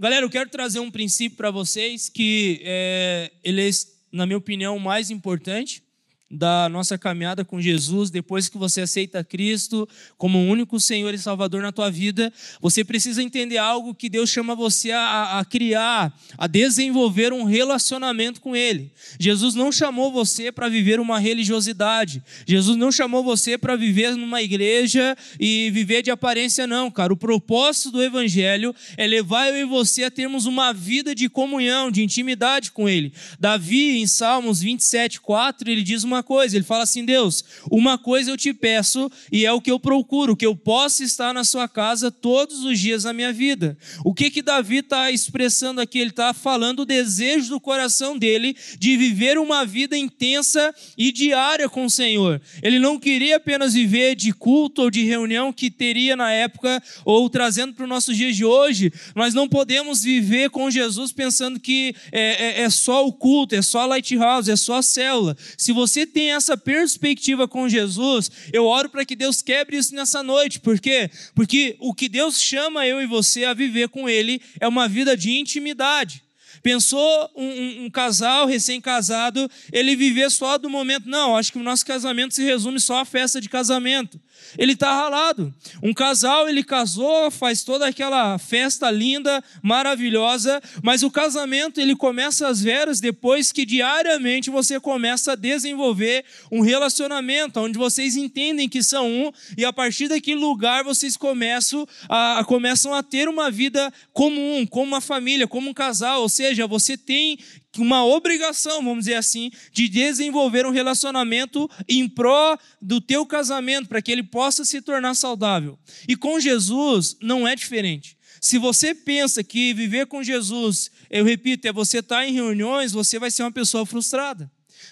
Galera, eu quero trazer um princípio para vocês que é, ele é, na minha opinião, o mais importante da nossa caminhada com Jesus, depois que você aceita Cristo como o único Senhor e Salvador na tua vida, você precisa entender algo que Deus chama você a, a, criar, a desenvolver um relacionamento com Ele. Jesus não chamou você para viver uma religiosidade. Jesus não chamou você para viver numa igreja e viver de aparência, não, cara. O propósito do Evangelho é levar eu e você a termos uma vida de comunhão, de intimidade com Ele. Davi, em Salmos 27, 4, ele diz uma coisa. Ele fala assim: Deus, uma coisa eu te peço e é o que eu procuro, que eu possa estar na sua casa todos os dias da minha vida. O que que Davi está expressando aqui? Ele está falando o desejo do coração dele de viver uma vida intensa e diária com o Senhor. Ele não queria apenas viver de culto ou de reunião que teria na época ou trazendo para os nossos dias de hoje. Nós não podemos viver com Jesus pensando que é, é, é só o culto, é só a lighthouse, é só a célula. Se você tem essa perspectiva com Jesus, eu oro para que Deus quebre isso nessa noite. Por quê? Porque o que Deus chama eu e você a viver com Ele é uma vida de intimidade. Pensou um, um, um casal recém-casado, ele viver só do momento. Não, acho que o nosso casamento se resume só à festa de casamento ele está ralado. Um casal, ele casou, faz toda aquela festa linda, maravilhosa, mas o casamento, ele começa às veras depois que diariamente você começa a desenvolver um relacionamento, onde vocês entendem que são um, e a partir daquele lugar vocês começam a, começam a ter uma vida comum, como uma família, como um casal, ou seja, você tem uma obrigação, vamos dizer assim, de desenvolver um relacionamento em pró do teu casamento, para que ele possa se tornar saudável. E com Jesus não é diferente. Se você pensa que viver com Jesus, eu repito, é você estar em reuniões, você vai ser uma pessoa frustrada.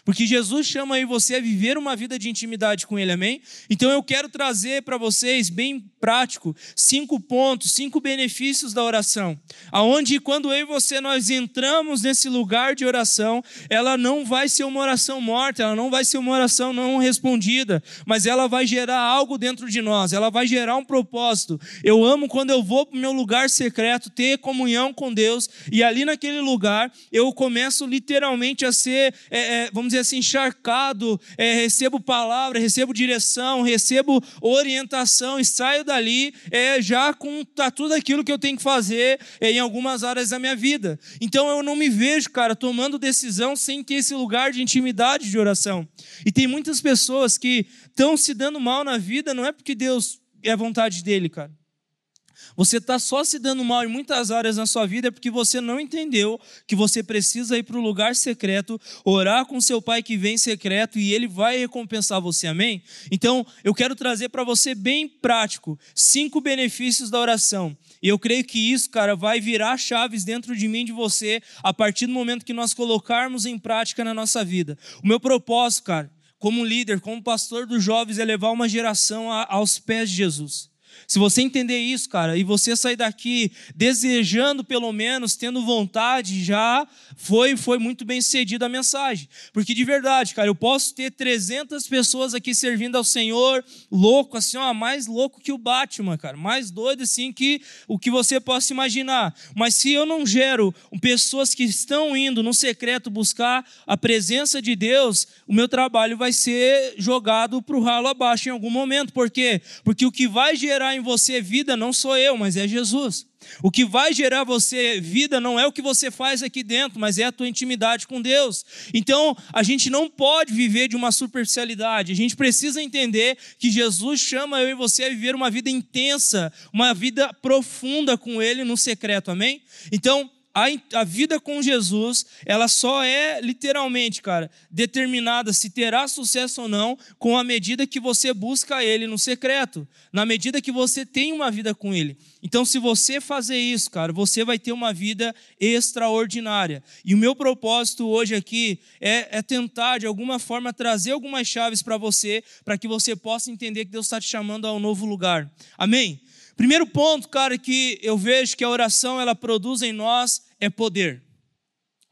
Porque Jesus chama aí você a viver uma vida de intimidade com Ele, amém? Então eu quero trazer para vocês, bem prático, cinco pontos, cinco benefícios da oração. Aonde quando eu e você nós entramos nesse lugar de oração, ela não vai ser uma oração morta, ela não vai ser uma oração não respondida, mas ela vai gerar algo dentro de nós, ela vai gerar um propósito. Eu amo quando eu vou para o meu lugar secreto, ter comunhão com Deus, e ali naquele lugar eu começo literalmente a ser, é, é, vamos dizer, dizer assim, encharcado, é, recebo palavra, recebo direção, recebo orientação e saio dali é, já com tá, tudo aquilo que eu tenho que fazer é, em algumas áreas da minha vida. Então eu não me vejo, cara, tomando decisão sem ter esse lugar de intimidade de oração. E tem muitas pessoas que estão se dando mal na vida, não é porque Deus é vontade dele, cara. Você está só se dando mal em muitas áreas na sua vida porque você não entendeu que você precisa ir para o lugar secreto, orar com seu pai que vem secreto e ele vai recompensar você, amém? Então, eu quero trazer para você bem prático cinco benefícios da oração. E eu creio que isso, cara, vai virar chaves dentro de mim, de você, a partir do momento que nós colocarmos em prática na nossa vida. O meu propósito, cara, como líder, como pastor dos jovens, é levar uma geração aos pés de Jesus. Se você entender isso, cara, e você sair daqui desejando, pelo menos, tendo vontade, já foi, foi muito bem sucedida a mensagem. Porque de verdade, cara, eu posso ter 300 pessoas aqui servindo ao Senhor, louco, assim, ó, mais louco que o Batman, cara, mais doido assim que o que você possa imaginar. Mas se eu não gero pessoas que estão indo no secreto buscar a presença de Deus, o meu trabalho vai ser jogado para o ralo abaixo em algum momento. Por quê? Porque o que vai gerar gerar em você vida não sou eu, mas é Jesus. O que vai gerar você vida não é o que você faz aqui dentro, mas é a tua intimidade com Deus. Então, a gente não pode viver de uma superficialidade. A gente precisa entender que Jesus chama eu e você a viver uma vida intensa, uma vida profunda com Ele no secreto. Amém? Então, a, vida com Jesus, ela só é literalmente, cara, determinada se terá sucesso ou não com a medida que você busca Ele no secreto, na medida que você tem uma vida com Ele. Então, se você fazer isso, cara, você vai ter uma vida extraordinária. E o meu propósito hoje aqui é, é tentar, de alguma forma, trazer algumas chaves para você, para que você possa entender que Deus está te chamando a um novo lugar. Amém? Primeiro ponto, cara, que eu vejo que a oração ela produz em nós é poder.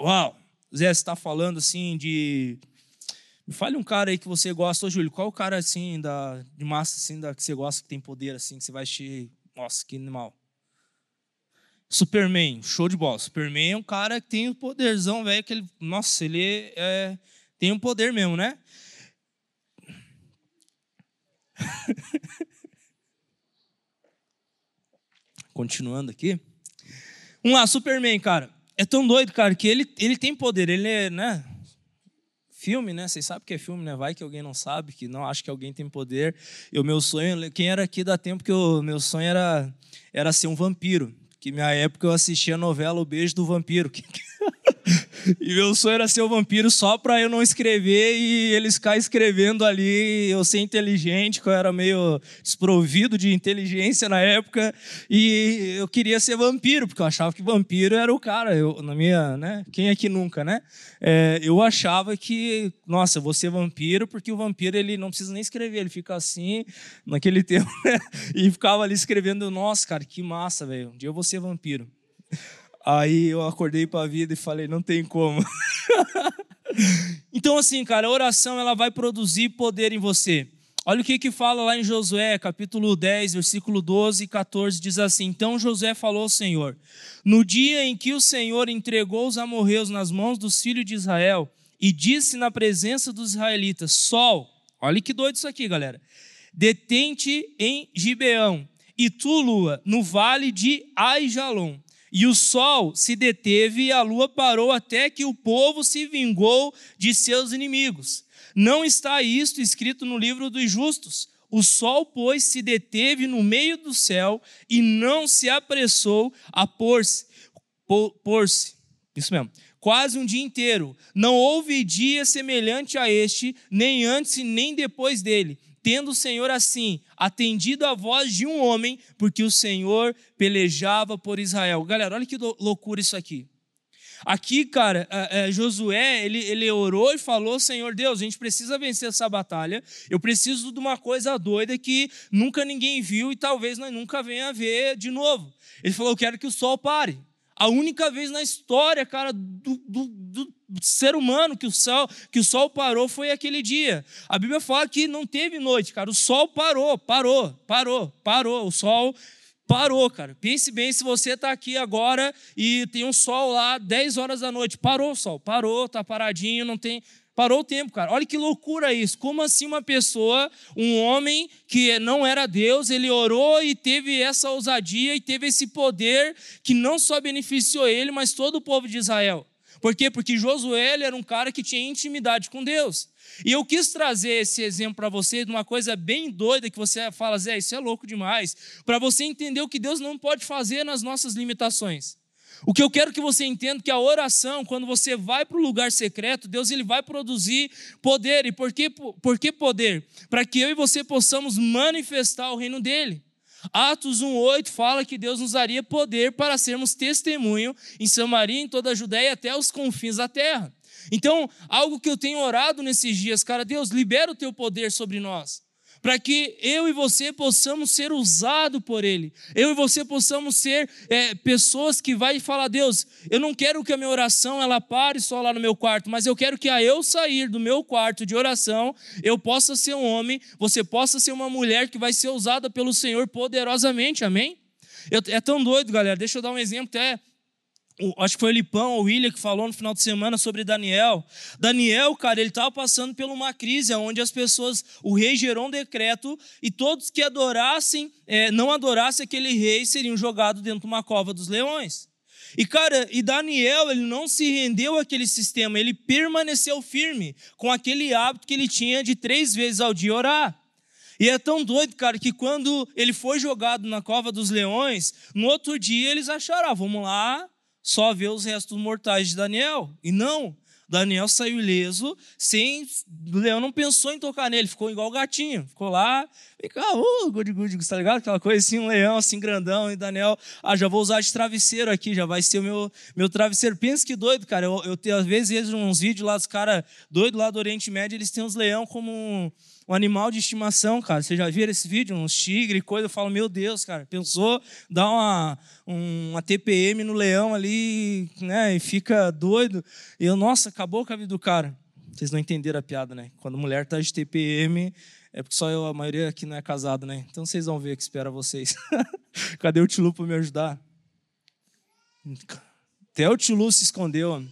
Uau! Zé está falando assim de me fale um cara aí que você gosta, ô Júlio, qual o cara assim da de massa assim da que você gosta que tem poder assim, que você vai assistir, nossa, que animal. Superman, show de bola. Superman é um cara que tem um poderzão, velho, que ele, nossa, ele é, tem um poder mesmo, né? Continuando aqui. Vamos lá, Superman, cara. É tão doido, cara, que ele, ele tem poder, ele é, né? Filme, né? Vocês sabem que é filme, né? Vai que alguém não sabe, que não acha que alguém tem poder. E o meu sonho, quem era aqui dá tempo que o meu sonho era, era ser um vampiro. Que minha época eu assistia a novela O Beijo do Vampiro. e meu sonho era ser o um vampiro só para eu não escrever e eles ficar escrevendo ali, eu ser inteligente, que eu era meio desprovido de inteligência na época, e eu queria ser vampiro, porque eu achava que vampiro era o cara, eu, na minha, né? Quem é que nunca, né? É, eu achava que, nossa, vou ser vampiro, porque o vampiro ele não precisa nem escrever, ele fica assim, naquele tempo, né? E ficava ali escrevendo, nossa, cara, que massa, velho, um dia eu vou ser vampiro. Aí eu acordei para a vida e falei, não tem como. então assim, cara, a oração ela vai produzir poder em você. Olha o que que fala lá em Josué, capítulo 10, versículo 12 e 14, diz assim: Então Josué falou ao Senhor: No dia em que o Senhor entregou os amorreus nas mãos dos filhos de Israel, e disse na presença dos israelitas: Sol, olha que doido isso aqui, galera. Detente em Gibeão, e tu, lua, no vale de Aijalon. E o sol se deteve e a lua parou até que o povo se vingou de seus inimigos. Não está isto escrito no livro dos justos. O sol, pois, se deteve no meio do céu e não se apressou a pôr-se. Pôr-se. Isso mesmo. Quase um dia inteiro. Não houve dia semelhante a este, nem antes nem depois dele tendo o Senhor assim atendido a voz de um homem, porque o Senhor pelejava por Israel. Galera, olha que loucura isso aqui. Aqui, cara, é, é, Josué, ele, ele orou e falou: Senhor Deus, a gente precisa vencer essa batalha. Eu preciso de uma coisa doida que nunca ninguém viu e talvez nós nunca venha a ver de novo. Ele falou: Eu quero que o sol pare. A única vez na história, cara, do, do, do, ser humano que o, sol, que o sol parou foi aquele dia. A Bíblia fala que não teve noite, cara. O sol parou, parou, parou, parou. O sol parou, cara. Pense bem se você está aqui agora e tem um sol lá 10 horas da noite. Parou o sol, parou, tá paradinho, não tem Parou o tempo, cara. Olha que loucura isso. Como assim uma pessoa, um homem que não era Deus, ele orou e teve essa ousadia e teve esse poder que não só beneficiou ele, mas todo o povo de Israel. Por quê? Porque Josué era um cara que tinha intimidade com Deus. E eu quis trazer esse exemplo para você de uma coisa bem doida que você fala, Zé, isso é louco demais, para você entender o que Deus não pode fazer nas nossas limitações. O que eu quero que você entenda é que a oração, quando você vai para o lugar secreto, Deus ele vai produzir poder. E por que, por que poder? Para que eu e você possamos manifestar o reino dele. Atos 1,8 fala que Deus nos daria poder para sermos testemunho em Samaria, em toda a Judéia até os confins da terra. Então, algo que eu tenho orado nesses dias, cara, Deus, libera o teu poder sobre nós para que eu e você possamos ser usados por Ele. Eu e você possamos ser é, pessoas que vai falar, Deus, eu não quero que a minha oração ela pare só lá no meu quarto, mas eu quero que a eu sair do meu quarto de oração, eu possa ser um homem, você possa ser uma mulher que vai ser usada pelo Senhor poderosamente, amém? Eu, é tão doido, galera. Deixa eu dar um exemplo até acho que foi o Lipão ou o William que falou no final de semana sobre Daniel. Daniel, cara, ele estava passando por uma crise onde as pessoas, o rei gerou um decreto e todos que adorassem, é, não adorassem aquele rei, seriam jogados dentro de uma cova dos leões. E cara, e Daniel, ele não se rendeu àquele sistema, ele permaneceu firme com aquele hábito que ele tinha de três vezes ao dia orar. E é tão doido, cara, que quando ele foi jogado na cova dos leões, no outro dia eles acharam, ah, vamos lá, só ver os restos mortais de Daniel. E não, Daniel saiu ileso, sem. O leão não pensou em tocar nele, ficou igual o gatinho. Ficou lá, fica, uh, good, good, tá ligado? Aquela coisa assim, um leão assim grandão, e Daniel, ah, já vou usar de travesseiro aqui, já vai ser o meu, meu travesseiro. Pensa que doido, cara. Eu, eu, eu às vezes vejo uns vídeos lá dos caras doidos lá do Oriente Médio, eles têm os leão como. Um, um animal de estimação, cara. Você já viram esse vídeo? Uns tigres, coisa. Eu falo, meu Deus, cara. Pensou dar uma, uma TPM no leão ali, né? E fica doido. E eu, nossa, acabou com a vida do cara. Vocês não entenderam a piada, né? Quando mulher tá de TPM, é porque só eu, a maioria aqui não é casado, né? Então vocês vão ver que espera vocês. Cadê o Tilu para me ajudar? Até o tio se escondeu.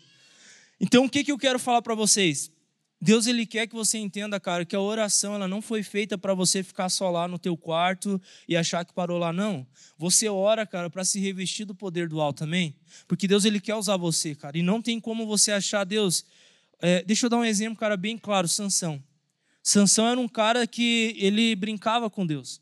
Então, o que, que eu quero falar para vocês? Deus ele quer que você entenda, cara, que a oração ela não foi feita para você ficar só lá no teu quarto e achar que parou lá não. Você ora, cara, para se revestir do poder do alto também, porque Deus ele quer usar você, cara. E não tem como você achar Deus. É, deixa eu dar um exemplo, cara, bem claro. Sansão. Sansão era um cara que ele brincava com Deus.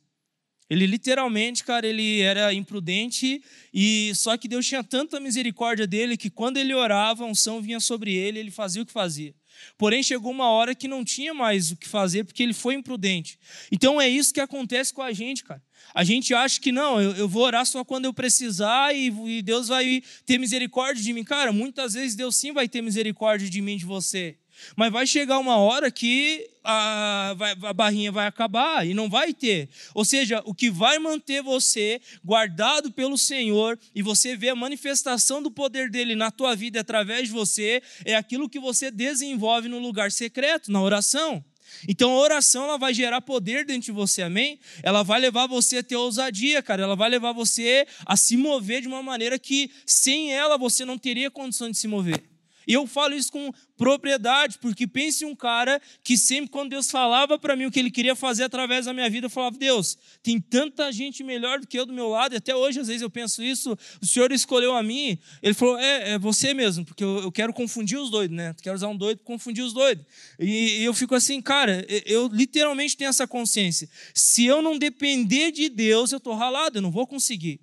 Ele literalmente, cara, ele era imprudente e só que Deus tinha tanta misericórdia dele que quando ele orava, a unção vinha sobre ele, ele fazia o que fazia. Porém, chegou uma hora que não tinha mais o que fazer porque ele foi imprudente. Então é isso que acontece com a gente, cara. A gente acha que não, eu, eu vou orar só quando eu precisar e, e Deus vai ter misericórdia de mim. Cara, muitas vezes Deus sim vai ter misericórdia de mim, de você. Mas vai chegar uma hora que a, a, barrinha vai acabar e não vai ter. Ou seja, o que vai manter você guardado pelo Senhor e você ver a manifestação do poder dele na tua vida através de você é aquilo que você desenvolve no lugar secreto, na oração. Então a oração ela vai gerar poder dentro de você, amém? Ela vai levar você a ter ousadia, cara. Ela vai levar você a se mover de uma maneira que sem ela você não teria condição de se mover. E eu falo isso com propriedade, porque pense um cara que sempre quando Deus falava para mim o que ele queria fazer através da minha vida, eu falava: "Deus, tem tanta gente melhor do que eu do meu lado". E até hoje às vezes eu penso isso, o Senhor escolheu a mim. Ele falou: "É, é você mesmo, porque eu, eu quero confundir os doidos, né? quero usar um doido para confundir os doidos". E, e eu fico assim, cara, eu literalmente tenho essa consciência. Se eu não depender de Deus, eu tô ralado, eu não vou conseguir.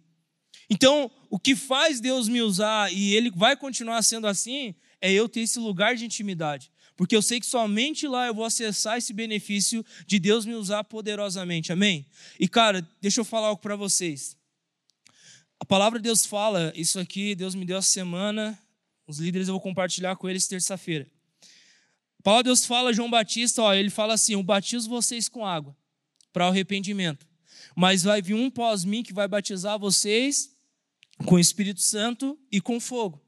Então, o que faz Deus me usar e ele vai continuar sendo assim, é eu ter esse lugar de intimidade. Porque eu sei que somente lá eu vou acessar esse benefício de Deus me usar poderosamente. Amém? E cara, deixa eu falar algo para vocês. A palavra de Deus fala, isso aqui Deus me deu essa semana, os líderes eu vou compartilhar com eles terça-feira. A palavra de Deus fala, João Batista, ó, ele fala assim: Eu batizo vocês com água para arrependimento, mas vai vir um pós mim que vai batizar vocês com o Espírito Santo e com fogo.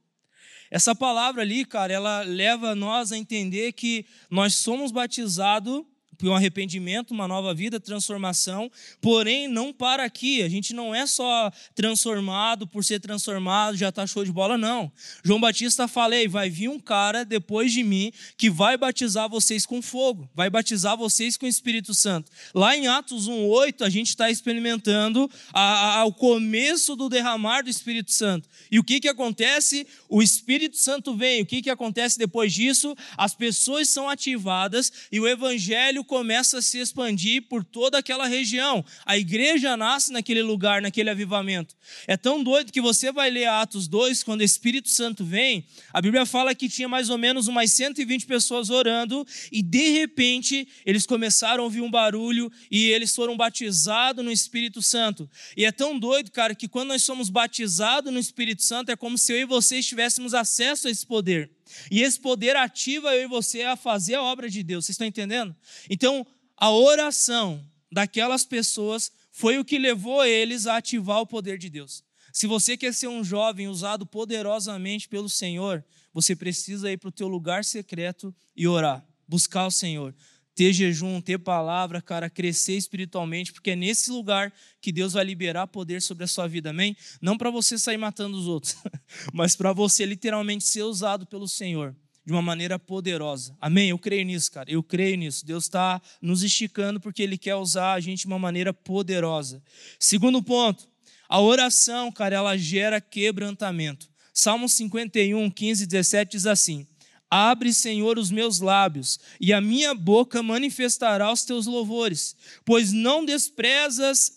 Essa palavra ali, cara, ela leva nós a entender que nós somos batizados um arrependimento, uma nova vida, transformação, porém não para aqui. A gente não é só transformado por ser transformado, já está show de bola, não. João Batista falei, vai vir um cara depois de mim que vai batizar vocês com fogo, vai batizar vocês com o Espírito Santo. Lá em Atos 1,8, a gente está experimentando a, a, o começo do derramar do Espírito Santo. E o que, que acontece? O Espírito Santo vem. O que, que acontece depois disso? As pessoas são ativadas e o Evangelho começa a se expandir por toda aquela região. A igreja nasce naquele lugar, naquele avivamento. É tão doido que você vai ler Atos 2, quando o Espírito Santo vem, a Bíblia fala que tinha mais ou menos umas 120 pessoas orando, e de repente eles começaram a ouvir um barulho e eles foram batizados no Espírito Santo. E é tão doido, cara, que quando nós somos batizados no Espírito Santo, é como se eu e vocês tivéssemos acesso a esse poder. E esse poder ativa eu e você a fazer a obra de Deus. Vocês estão entendendo? Então, a oração daquelas pessoas foi o que levou eles a ativar o poder de Deus. Se você quer ser um jovem usado poderosamente pelo Senhor, você precisa ir para o teu lugar secreto e orar, buscar o Senhor ter jejum, ter palavra, cara, crescer espiritualmente, porque é nesse lugar que Deus vai liberar poder sobre a sua vida, amém? Não para você sair matando os outros, mas para você literalmente ser usado pelo Senhor de uma maneira poderosa, amém? Eu creio nisso, cara, eu creio nisso. Deus está nos esticando porque Ele quer usar a gente de uma maneira poderosa. Segundo ponto, a oração, cara, ela gera quebrantamento. Salmo 51, 15 e 17 diz assim: Abre, Senhor, os meus lábios, e a minha boca manifestará os teus louvores, pois não desprezas,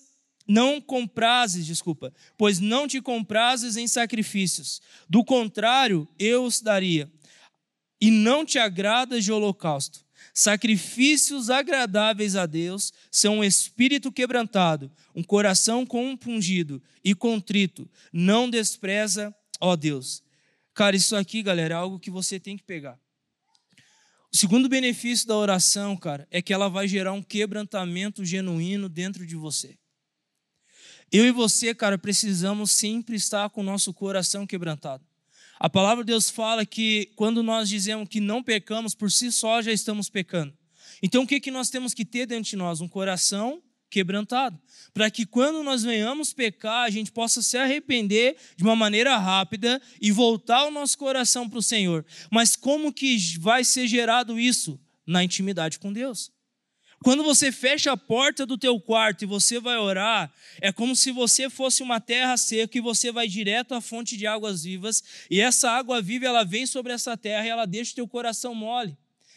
não comprases, desculpa, pois não te comprases em sacrifícios. Do contrário, eu os daria. E não te agradas de holocausto. Sacrifícios agradáveis a Deus são um espírito quebrantado, um coração compungido e contrito. Não despreza, ó Deus. Cara, isso aqui, galera, é algo que você tem que pegar. O segundo benefício da oração, cara, é que ela vai gerar um quebrantamento genuíno dentro de você. Eu e você, cara, precisamos sempre estar com o nosso coração quebrantado. A palavra de Deus fala que quando nós dizemos que não pecamos, por si só já estamos pecando. Então o que, que nós temos que ter dentro de nós? Um coração quebrantado. Para que quando nós venhamos pecar, a gente possa se arrepender de uma maneira rápida e voltar o nosso coração para o Senhor. Mas como que vai ser gerado isso? Na intimidade com Deus. Quando você fecha a porta do teu quarto e você vai orar, é como se você fosse uma terra seca e você vai direto à fonte de águas vivas, e essa água viva ela vem sobre essa terra e ela deixa o teu coração mole.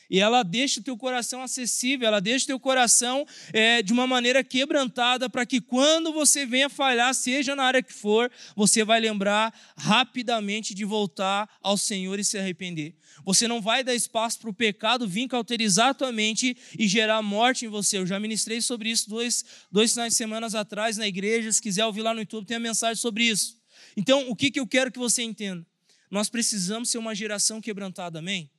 E ela deixa o teu coração acessível, ela deixa o teu coração é, de uma maneira quebrantada, para que quando você venha falhar, seja na área que for, você vai lembrar rapidamente de voltar ao Senhor e se arrepender. Você não vai dar espaço para o pecado vir cauterizar a tua mente e gerar morte em você. Eu já ministrei sobre isso dois, dois finais de semana atrás na igreja. Se quiser ouvir lá no YouTube, tem a mensagem sobre isso. Então, o que, que eu quero que você entenda? Nós precisamos ser uma geração quebrantada, amém?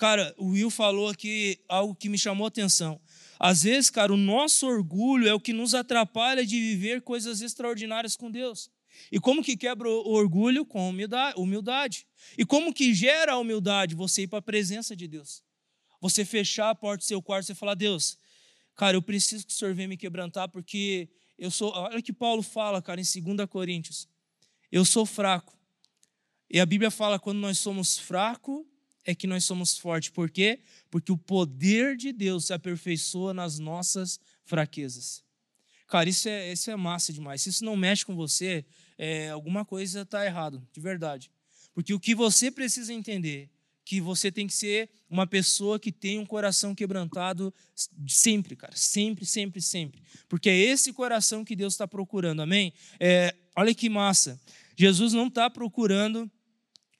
Cara, o Will falou aqui algo que me chamou a atenção. Às vezes, cara, o nosso orgulho é o que nos atrapalha de viver coisas extraordinárias com Deus. E como que quebra o orgulho? Com humildade. E como que gera a humildade? Você ir para a presença de Deus. Você fechar a porta do seu quarto e falar: Deus, cara, eu preciso que o Senhor venha me quebrantar, porque eu sou. Olha que Paulo fala, cara, em 2 Coríntios. Eu sou fraco. E a Bíblia fala: quando nós somos fracos, é que nós somos fortes. Por quê? Porque o poder de Deus se aperfeiçoa nas nossas fraquezas. Cara, isso é, isso é massa demais. Se isso não mexe com você, é, alguma coisa está errado, de verdade. Porque o que você precisa entender que você tem que ser uma pessoa que tem um coração quebrantado sempre, cara. Sempre, sempre, sempre. Porque é esse coração que Deus está procurando, amém? É, olha que massa. Jesus não está procurando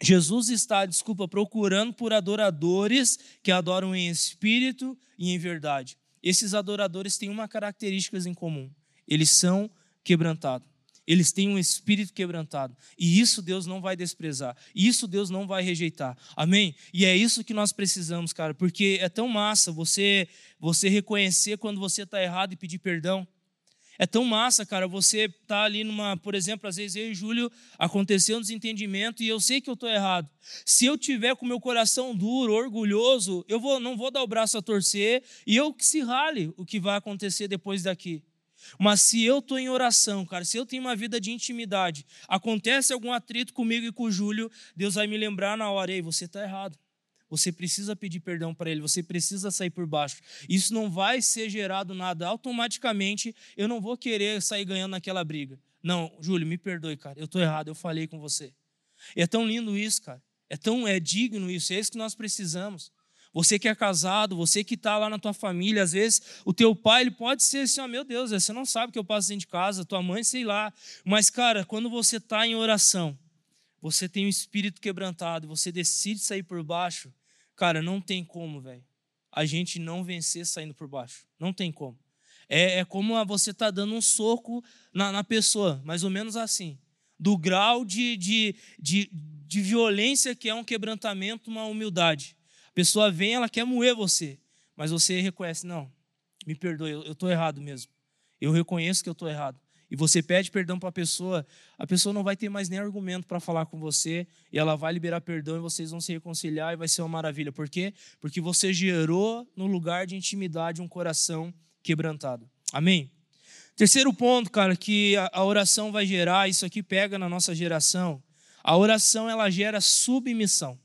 Jesus está, desculpa, procurando por adoradores que adoram em espírito e em verdade. Esses adoradores têm uma característica em comum: eles são quebrantados. Eles têm um espírito quebrantado. E isso Deus não vai desprezar. Isso Deus não vai rejeitar. Amém? E é isso que nós precisamos, cara, porque é tão massa você você reconhecer quando você está errado e pedir perdão. É tão massa, cara, você tá ali numa, por exemplo, às vezes eu e Júlio aconteceu um desentendimento e eu sei que eu estou errado. Se eu tiver com meu coração duro, orgulhoso, eu vou, não vou dar o braço a torcer e eu que se rale o que vai acontecer depois daqui. Mas se eu estou em oração, cara, se eu tenho uma vida de intimidade, acontece algum atrito comigo e com o Júlio, Deus vai me lembrar na hora, ei, você está errado. Você precisa pedir perdão para ele, você precisa sair por baixo. Isso não vai ser gerado nada automaticamente. Eu não vou querer sair ganhando naquela briga. Não, Júlio, me perdoe, cara. Eu estou errado, eu falei com você. E é tão lindo isso, cara. É tão é digno isso. É isso que nós precisamos. Você que é casado, você que está lá na tua família, às vezes o teu pai ele pode ser assim, oh, meu Deus, você não sabe que eu passo dentro de casa, tua mãe, sei lá. Mas, cara, quando você está em oração, você tem o um espírito quebrantado, você decide sair por baixo, Cara, não tem como, velho, a gente não vencer saindo por baixo. Não tem como. É, é como você tá dando um soco na, na, pessoa, mais ou menos assim. Do grau de, de, de, de violência que é um quebrantamento, uma humildade. A pessoa vem, ela quer moer você, mas você reconhece, não, me perdoe, eu estou errado mesmo. Eu reconheço que eu estou errado e você pede perdão para a pessoa, a pessoa não vai ter mais nem argumento para falar com você, e ela vai liberar perdão e vocês vão se reconciliar e vai ser uma maravilha. Por quê? Porque você gerou no lugar de intimidade um coração quebrantado. Amém? Terceiro ponto, cara, que a oração vai gerar, isso aqui pega na nossa geração. A oração ela gera submissão.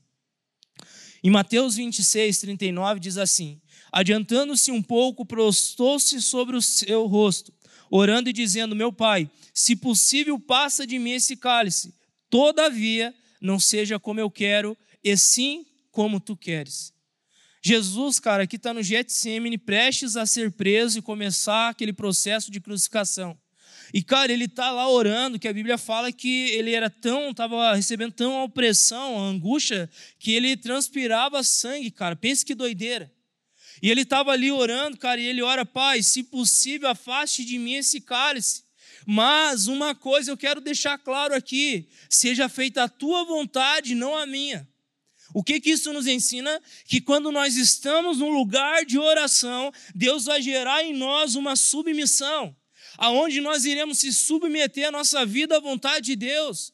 Em Mateus 26, 39 diz assim: Adiantando-se um pouco, prostou-se sobre o seu rosto orando e dizendo: Meu pai, se possível, passa de mim esse cálice, todavia, não seja como eu quero, e sim como tu queres. Jesus, cara, aqui está no Getsemane, prestes a ser preso e começar aquele processo de crucificação. E, cara, ele está lá orando, que a Bíblia fala que ele era tão, estava recebendo tão opressão, angústia, que ele transpirava sangue, cara. Pense que doideira. E ele estava ali orando, cara, e ele ora, Pai, se possível, afaste de mim esse cálice. Mas uma coisa eu quero deixar claro aqui: seja feita a tua vontade, não a minha. O que, que isso nos ensina? Que quando nós estamos num lugar de oração, Deus vai gerar em nós uma submissão, aonde nós iremos se submeter a nossa vida à vontade de Deus,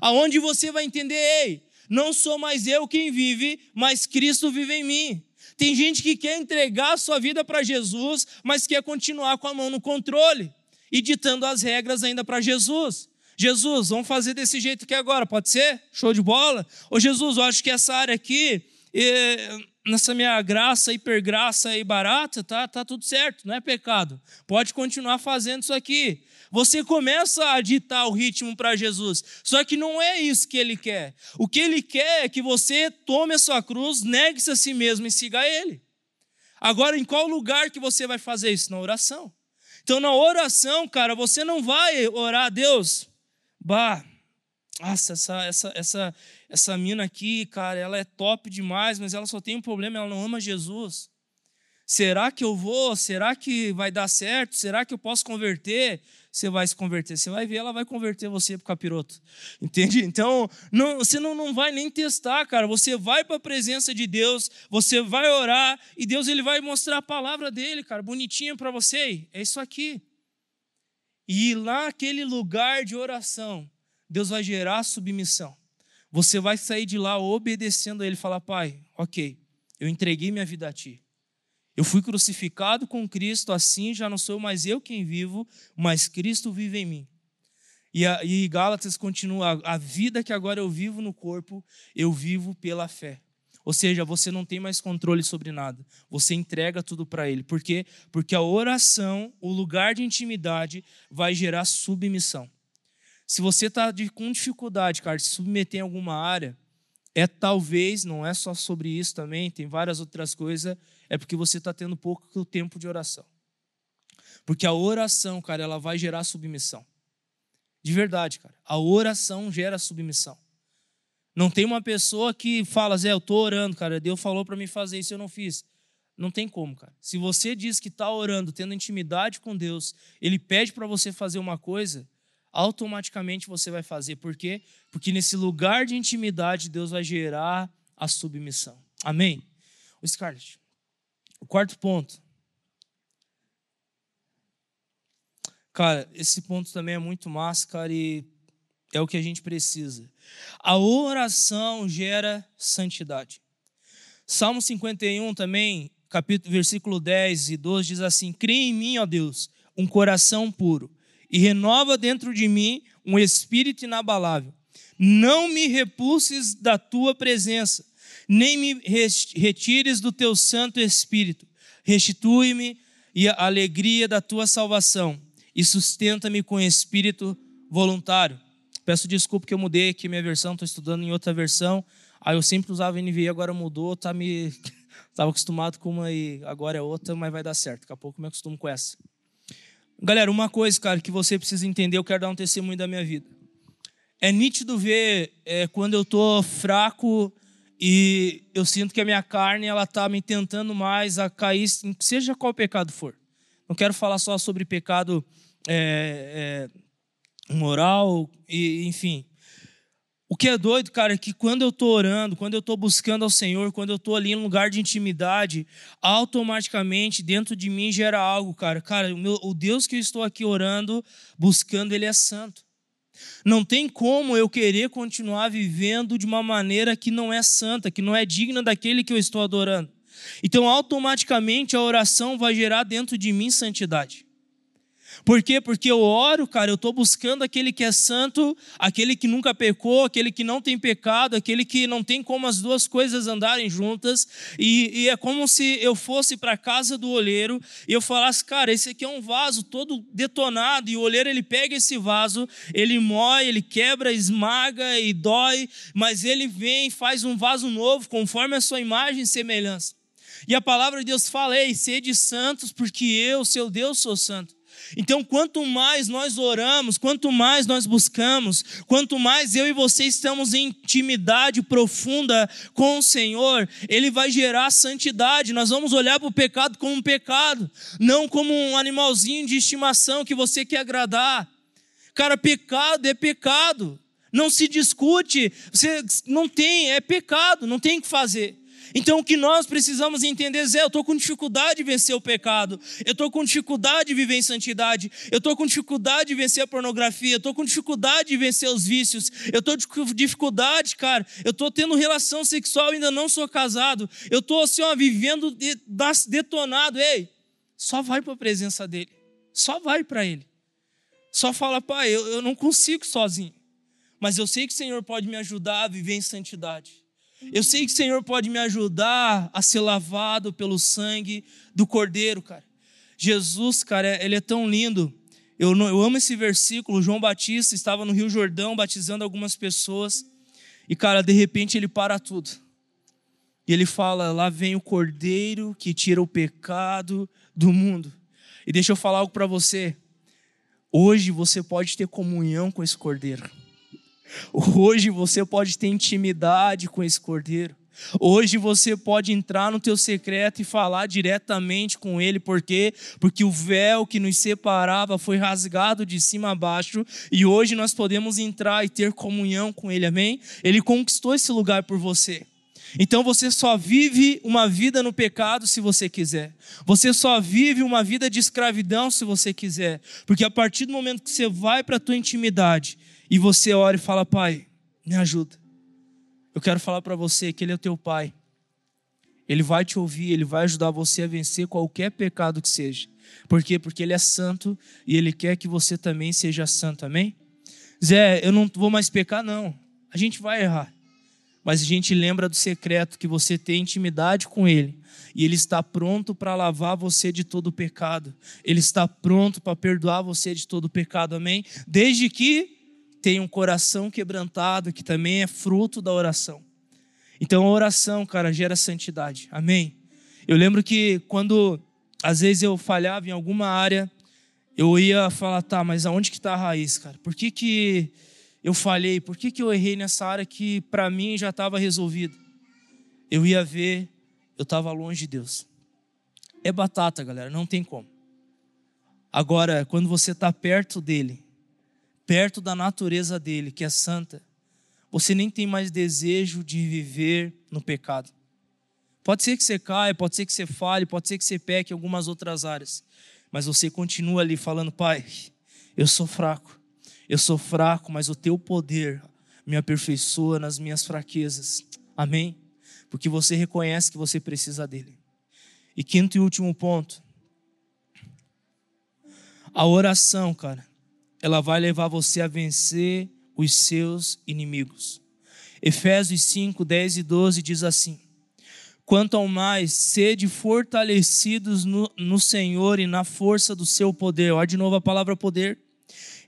aonde você vai entender, ei, não sou mais eu quem vive, mas Cristo vive em mim. Tem gente que quer entregar a sua vida para Jesus, mas quer continuar com a mão no controle e ditando as regras ainda para Jesus. Jesus, vamos fazer desse jeito aqui agora, pode ser? Show de bola? Ô Jesus, eu acho que essa área aqui, nessa minha graça, hipergraça e barata, tá, tá tudo certo, não é pecado. Pode continuar fazendo isso aqui. Você começa a ditar o ritmo para Jesus. Só que não é isso que ele quer. O que ele quer é que você tome a sua cruz, negue-se a si mesmo e siga ele. Agora, em qual lugar que você vai fazer isso? Na oração. Então, na oração, cara, você não vai orar a Deus, bah, nossa, essa, essa, essa, essa mina aqui, cara, ela é top demais, mas ela só tem um problema, ela não ama Jesus. Será que eu vou? Será que vai dar certo? Será que eu posso converter? Você vai se converter. Você vai ver, ela vai converter você para capiroto. Entende? Então, não, você não, não vai nem testar, cara. Você vai para a presença de Deus, você vai orar e Deus ele vai mostrar a palavra dele, cara, bonitinha para você. É isso aqui. E lá, aquele lugar de oração, Deus vai gerar submissão. Você vai sair de lá obedecendo a Ele, falar: Pai, ok, eu entreguei minha vida a Ti. Eu fui crucificado com Cristo, assim já não sou mais eu quem vivo, mas Cristo vive em mim. E, a, e Gálatas continua: a vida que agora eu vivo no corpo, eu vivo pela fé. Ou seja, você não tem mais controle sobre nada. Você entrega tudo para Ele. Por quê? Porque a oração, o lugar de intimidade, vai gerar submissão. Se você está com dificuldade, cara, de se submeter em alguma área, é talvez, não é só sobre isso também, tem várias outras coisas, é porque você está tendo pouco tempo de oração. Porque a oração, cara, ela vai gerar submissão. De verdade, cara. A oração gera submissão. Não tem uma pessoa que fala, Zé, eu estou orando, cara, Deus falou para mim fazer isso e eu não fiz. Não tem como, cara. Se você diz que está orando, tendo intimidade com Deus, Ele pede para você fazer uma coisa, automaticamente você vai fazer. Por quê? Porque nesse lugar de intimidade, Deus vai gerar a submissão. Amém? O Scarlett, o quarto ponto. Cara, esse ponto também é muito massa, cara, e é o que a gente precisa. A oração gera santidade. Salmo 51 também, capítulo, versículo 10 e 12 diz assim: Crie em mim, ó Deus, um coração puro e renova dentro de mim um espírito inabalável. Não me repulses da tua presença, nem me retires do teu Santo Espírito. Restitui-me a alegria da tua salvação e sustenta-me com espírito voluntário. Peço desculpa que eu mudei aqui minha versão, estou estudando em outra versão. Aí eu sempre usava NVI, agora mudou, tá me estava acostumado com uma e agora é outra, mas vai dar certo. Daqui a pouco eu me acostumo com essa. Galera, uma coisa, cara, que você precisa entender, eu quero dar um testemunho da minha vida. É nítido ver é, quando eu tô fraco e eu sinto que a minha carne ela tá me tentando mais a cair, seja qual pecado for. Não quero falar só sobre pecado é, é, moral e enfim. O que é doido, cara, é que quando eu estou orando, quando eu estou buscando ao Senhor, quando eu estou ali em um lugar de intimidade, automaticamente dentro de mim gera algo, cara. Cara, o, meu, o Deus que eu estou aqui orando, buscando, Ele é santo. Não tem como eu querer continuar vivendo de uma maneira que não é santa, que não é digna daquele que eu estou adorando. Então, automaticamente, a oração vai gerar dentro de mim santidade. Por quê? Porque eu oro, cara, eu estou buscando aquele que é santo, aquele que nunca pecou, aquele que não tem pecado, aquele que não tem como as duas coisas andarem juntas. E, e é como se eu fosse para a casa do olheiro e eu falasse, cara, esse aqui é um vaso todo detonado, e o olheiro ele pega esse vaso, ele moe, ele quebra, esmaga e dói, mas ele vem e faz um vaso novo, conforme a sua imagem e semelhança. E a palavra de Deus fala: Ei, sede santos, porque eu, seu Deus, sou santo. Então, quanto mais nós oramos, quanto mais nós buscamos, quanto mais eu e você estamos em intimidade profunda com o Senhor, Ele vai gerar santidade. Nós vamos olhar para o pecado como um pecado, não como um animalzinho de estimação que você quer agradar. Cara, pecado é pecado. Não se discute, você não tem, é pecado, não tem o que fazer. Então o que nós precisamos entender é: eu estou com dificuldade de vencer o pecado, eu estou com dificuldade de viver em santidade, eu estou com dificuldade de vencer a pornografia, eu estou com dificuldade de vencer os vícios, eu estou com dificuldade, cara, eu estou tendo relação sexual, ainda não sou casado, eu estou assim, ó, vivendo detonado. Ei, só vai para a presença dele, só vai para ele, só fala, pai, eu, eu não consigo sozinho, mas eu sei que o Senhor pode me ajudar a viver em santidade. Eu sei que o Senhor pode me ajudar a ser lavado pelo sangue do Cordeiro, cara. Jesus, cara, ele é tão lindo. Eu, eu amo esse versículo. João Batista estava no Rio Jordão batizando algumas pessoas. E, cara, de repente ele para tudo. E ele fala: Lá vem o Cordeiro que tira o pecado do mundo. E deixa eu falar algo para você. Hoje você pode ter comunhão com esse Cordeiro. Hoje você pode ter intimidade com esse cordeiro. Hoje você pode entrar no teu secreto e falar diretamente com ele, por quê? Porque o véu que nos separava foi rasgado de cima a baixo e hoje nós podemos entrar e ter comunhão com ele. Amém? Ele conquistou esse lugar por você. Então você só vive uma vida no pecado se você quiser. Você só vive uma vida de escravidão se você quiser. Porque a partir do momento que você vai para a tua intimidade e você ora e fala: Pai, me ajuda. Eu quero falar para você que Ele é o teu Pai. Ele vai te ouvir, Ele vai ajudar você a vencer qualquer pecado que seja. Por quê? Porque Ele é santo e Ele quer que você também seja santo, amém? Zé, eu não vou mais pecar, não. A gente vai errar. Mas a gente lembra do secreto que você tem intimidade com Ele. E Ele está pronto para lavar você de todo pecado. Ele está pronto para perdoar você de todo pecado, amém? Desde que tem um coração quebrantado, que também é fruto da oração. Então a oração, cara, gera santidade. Amém? Eu lembro que quando às vezes eu falhava em alguma área, eu ia falar, tá, mas aonde que está a raiz, cara? Por que, que eu falhei? Por que, que eu errei nessa área que para mim já estava resolvido? Eu ia ver, eu estava longe de Deus. É batata, galera, não tem como. Agora, quando você está perto dele, perto da natureza dele, que é santa, você nem tem mais desejo de viver no pecado. Pode ser que você caia, pode ser que você fale, pode ser que você peque em algumas outras áreas, mas você continua ali falando: Pai, eu sou fraco, eu sou fraco, mas o teu poder me aperfeiçoa nas minhas fraquezas. Amém? Porque você reconhece que você precisa dele. E quinto e último ponto, a oração, cara ela vai levar você a vencer os seus inimigos. Efésios 5, 10 e 12 diz assim: Quanto ao mais, sede fortalecidos no, no Senhor e na força do seu poder. Olha de novo a palavra poder.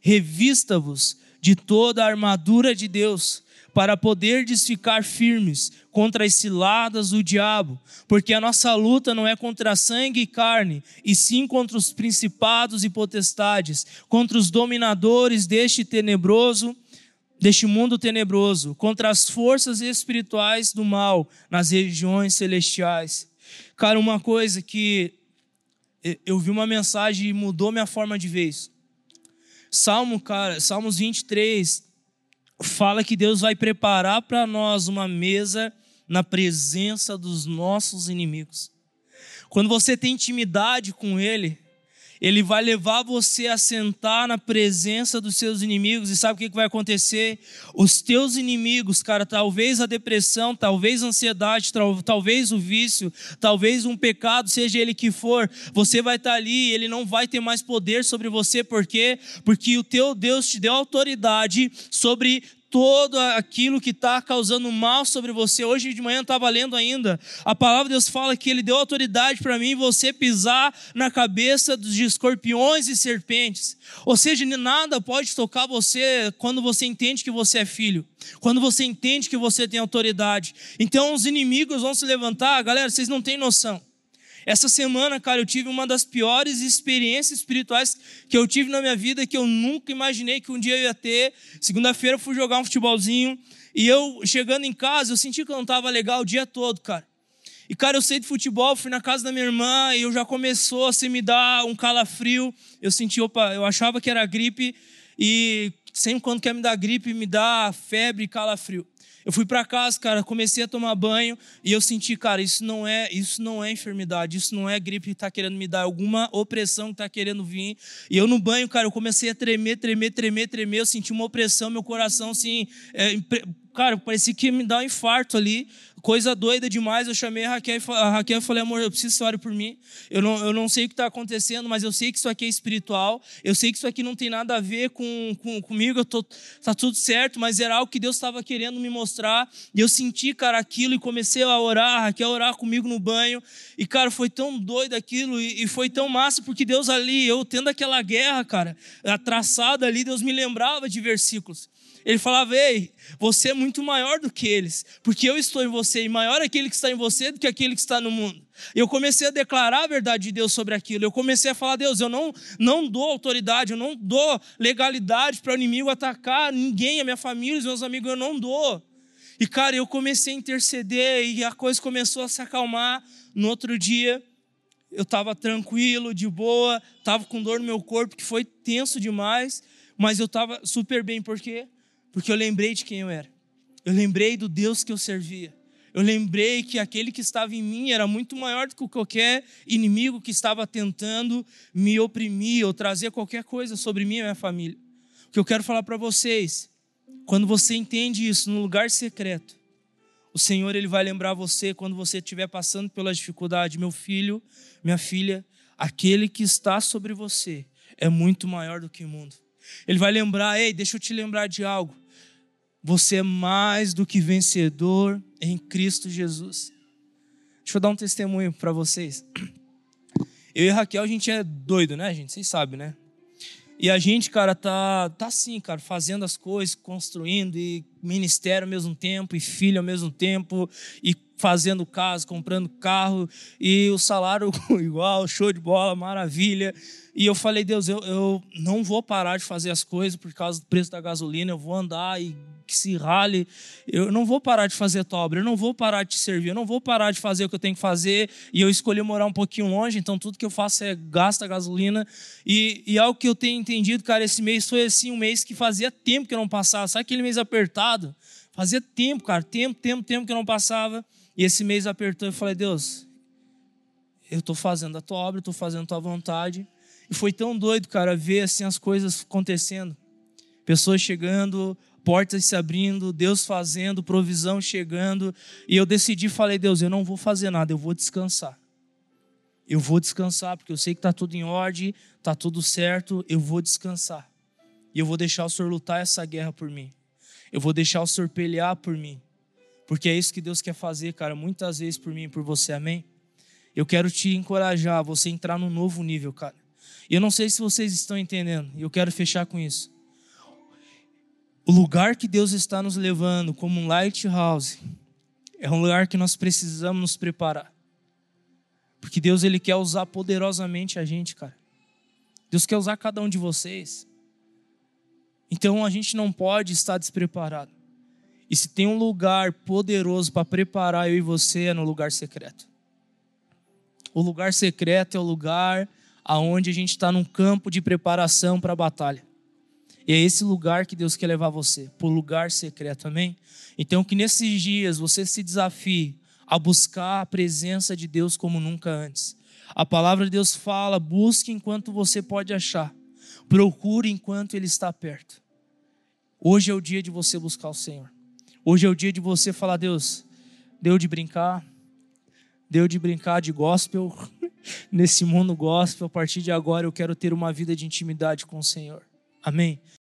Revista-vos de toda a armadura de Deus para poderdes ficar firmes contra as ciladas do diabo, porque a nossa luta não é contra sangue e carne, e sim contra os principados e potestades, contra os dominadores deste tenebroso, deste mundo tenebroso, contra as forças espirituais do mal nas regiões celestiais. Cara, uma coisa que eu vi uma mensagem e mudou minha forma de ver isso. Salmo, cara, Salmos 23, fala que Deus vai preparar para nós uma mesa na presença dos nossos inimigos. Quando você tem intimidade com Ele, ele vai levar você a sentar na presença dos seus inimigos. E sabe o que vai acontecer? Os teus inimigos, cara, talvez a depressão, talvez a ansiedade, talvez o vício, talvez um pecado, seja ele que for, você vai estar ali e ele não vai ter mais poder sobre você. Por quê? Porque o teu Deus te deu autoridade sobre todo aquilo que está causando mal sobre você. Hoje de manhã eu estava lendo ainda, a palavra de Deus fala que Ele deu autoridade para mim você pisar na cabeça dos escorpiões e serpentes. Ou seja, nada pode tocar você quando você entende que você é filho, quando você entende que você tem autoridade. Então os inimigos vão se levantar, galera, vocês não têm noção. Essa semana, cara, eu tive uma das piores experiências espirituais que eu tive na minha vida, que eu nunca imaginei que um dia eu ia ter. Segunda-feira eu fui jogar um futebolzinho e eu, chegando em casa, eu senti que eu não estava legal o dia todo, cara. E, cara, eu saí de futebol, fui na casa da minha irmã e eu já começou a se me dar um calafrio. Eu senti, opa, eu achava que era gripe e sempre quando quer me dar gripe, me dá febre, calafrio. Eu fui para casa, cara, comecei a tomar banho e eu senti, cara, isso não é, isso não é enfermidade, isso não é gripe que tá querendo me dar alguma opressão que tá querendo vir. E eu no banho, cara, eu comecei a tremer, tremer, tremer, tremer, eu senti uma opressão, meu coração assim, é, cara, parecia que ia me dar um infarto ali coisa doida demais. Eu chamei a Raquel, a Raquel e falei, amor, eu preciso que por mim. Eu não, eu não sei o que está acontecendo, mas eu sei que isso aqui é espiritual. Eu sei que isso aqui não tem nada a ver com, com comigo. Eu tô, tá tudo certo, mas era algo que Deus estava querendo me mostrar. E eu senti, cara, aquilo e comecei a orar. A Raquel orar comigo no banho. E, cara, foi tão doido aquilo e, e foi tão massa, porque Deus ali, eu tendo aquela guerra, cara, traçada ali, Deus me lembrava de versículos. Ele falava: Ei, você é muito maior do que eles, porque eu estou em você, e maior é aquele que está em você do que aquele que está no mundo. Eu comecei a declarar a verdade de Deus sobre aquilo. Eu comecei a falar: Deus, eu não, não dou autoridade, eu não dou legalidade para o inimigo atacar ninguém, a minha família, os meus amigos, eu não dou. E, cara, eu comecei a interceder e a coisa começou a se acalmar. No outro dia, eu estava tranquilo, de boa, estava com dor no meu corpo, que foi tenso demais, mas eu estava super bem, por quê? Porque eu lembrei de quem eu era. Eu lembrei do Deus que eu servia. Eu lembrei que aquele que estava em mim era muito maior do que qualquer inimigo que estava tentando me oprimir ou trazer qualquer coisa sobre mim e minha família. O que eu quero falar para vocês, quando você entende isso no lugar secreto, o Senhor ele vai lembrar você quando você estiver passando pela dificuldade, meu filho, minha filha, aquele que está sobre você é muito maior do que o mundo. Ele vai lembrar, ei, deixa eu te lembrar de algo. Você é mais do que vencedor em Cristo Jesus. Deixa eu dar um testemunho para vocês. Eu e Raquel, a gente é doido, né, gente? Vocês sabem, né? E a gente, cara, tá, tá assim, cara, fazendo as coisas, construindo e ministério ao mesmo tempo, e filho ao mesmo tempo, e fazendo casa, comprando carro, e o salário igual, show de bola, maravilha. E eu falei, Deus, eu, eu não vou parar de fazer as coisas por causa do preço da gasolina, eu vou andar e que se rale. Eu não vou parar de fazer tua obra, eu não vou parar de te servir, eu não vou parar de fazer o que eu tenho que fazer. E eu escolhi morar um pouquinho longe, então tudo que eu faço é gasta gasolina. E, e algo que eu tenho entendido, cara, esse mês foi assim um mês que fazia tempo que eu não passava. Sabe aquele mês apertado? Fazia tempo, cara, tempo, tempo, tempo que eu não passava. E esse mês apertou e falei, Deus, eu estou fazendo a tua obra, estou fazendo a tua vontade. E foi tão doido, cara, ver assim as coisas acontecendo. Pessoas chegando, portas se abrindo, Deus fazendo, provisão chegando. E eu decidi, falei, Deus, eu não vou fazer nada, eu vou descansar. Eu vou descansar, porque eu sei que está tudo em ordem, está tudo certo, eu vou descansar. E eu vou deixar o Senhor lutar essa guerra por mim. Eu vou deixar o Senhor pelear por mim. Porque é isso que Deus quer fazer, cara, muitas vezes por mim e por você, amém? Eu quero te encorajar a você entrar num novo nível, cara. E eu não sei se vocês estão entendendo, e eu quero fechar com isso. O lugar que Deus está nos levando como um lighthouse é um lugar que nós precisamos nos preparar. Porque Deus ele quer usar poderosamente a gente, cara. Deus quer usar cada um de vocês. Então a gente não pode estar despreparado. E se tem um lugar poderoso para preparar eu e você é no lugar secreto. O lugar secreto é o lugar aonde a gente está num campo de preparação para a batalha. E é esse lugar que Deus quer levar você, para o lugar secreto, amém? Então, que nesses dias você se desafie a buscar a presença de Deus como nunca antes. A palavra de Deus fala: busque enquanto você pode achar, procure enquanto Ele está perto. Hoje é o dia de você buscar o Senhor. Hoje é o dia de você falar: Deus, deu de brincar, deu de brincar de gospel, nesse mundo gospel. A partir de agora eu quero ter uma vida de intimidade com o Senhor. Amém.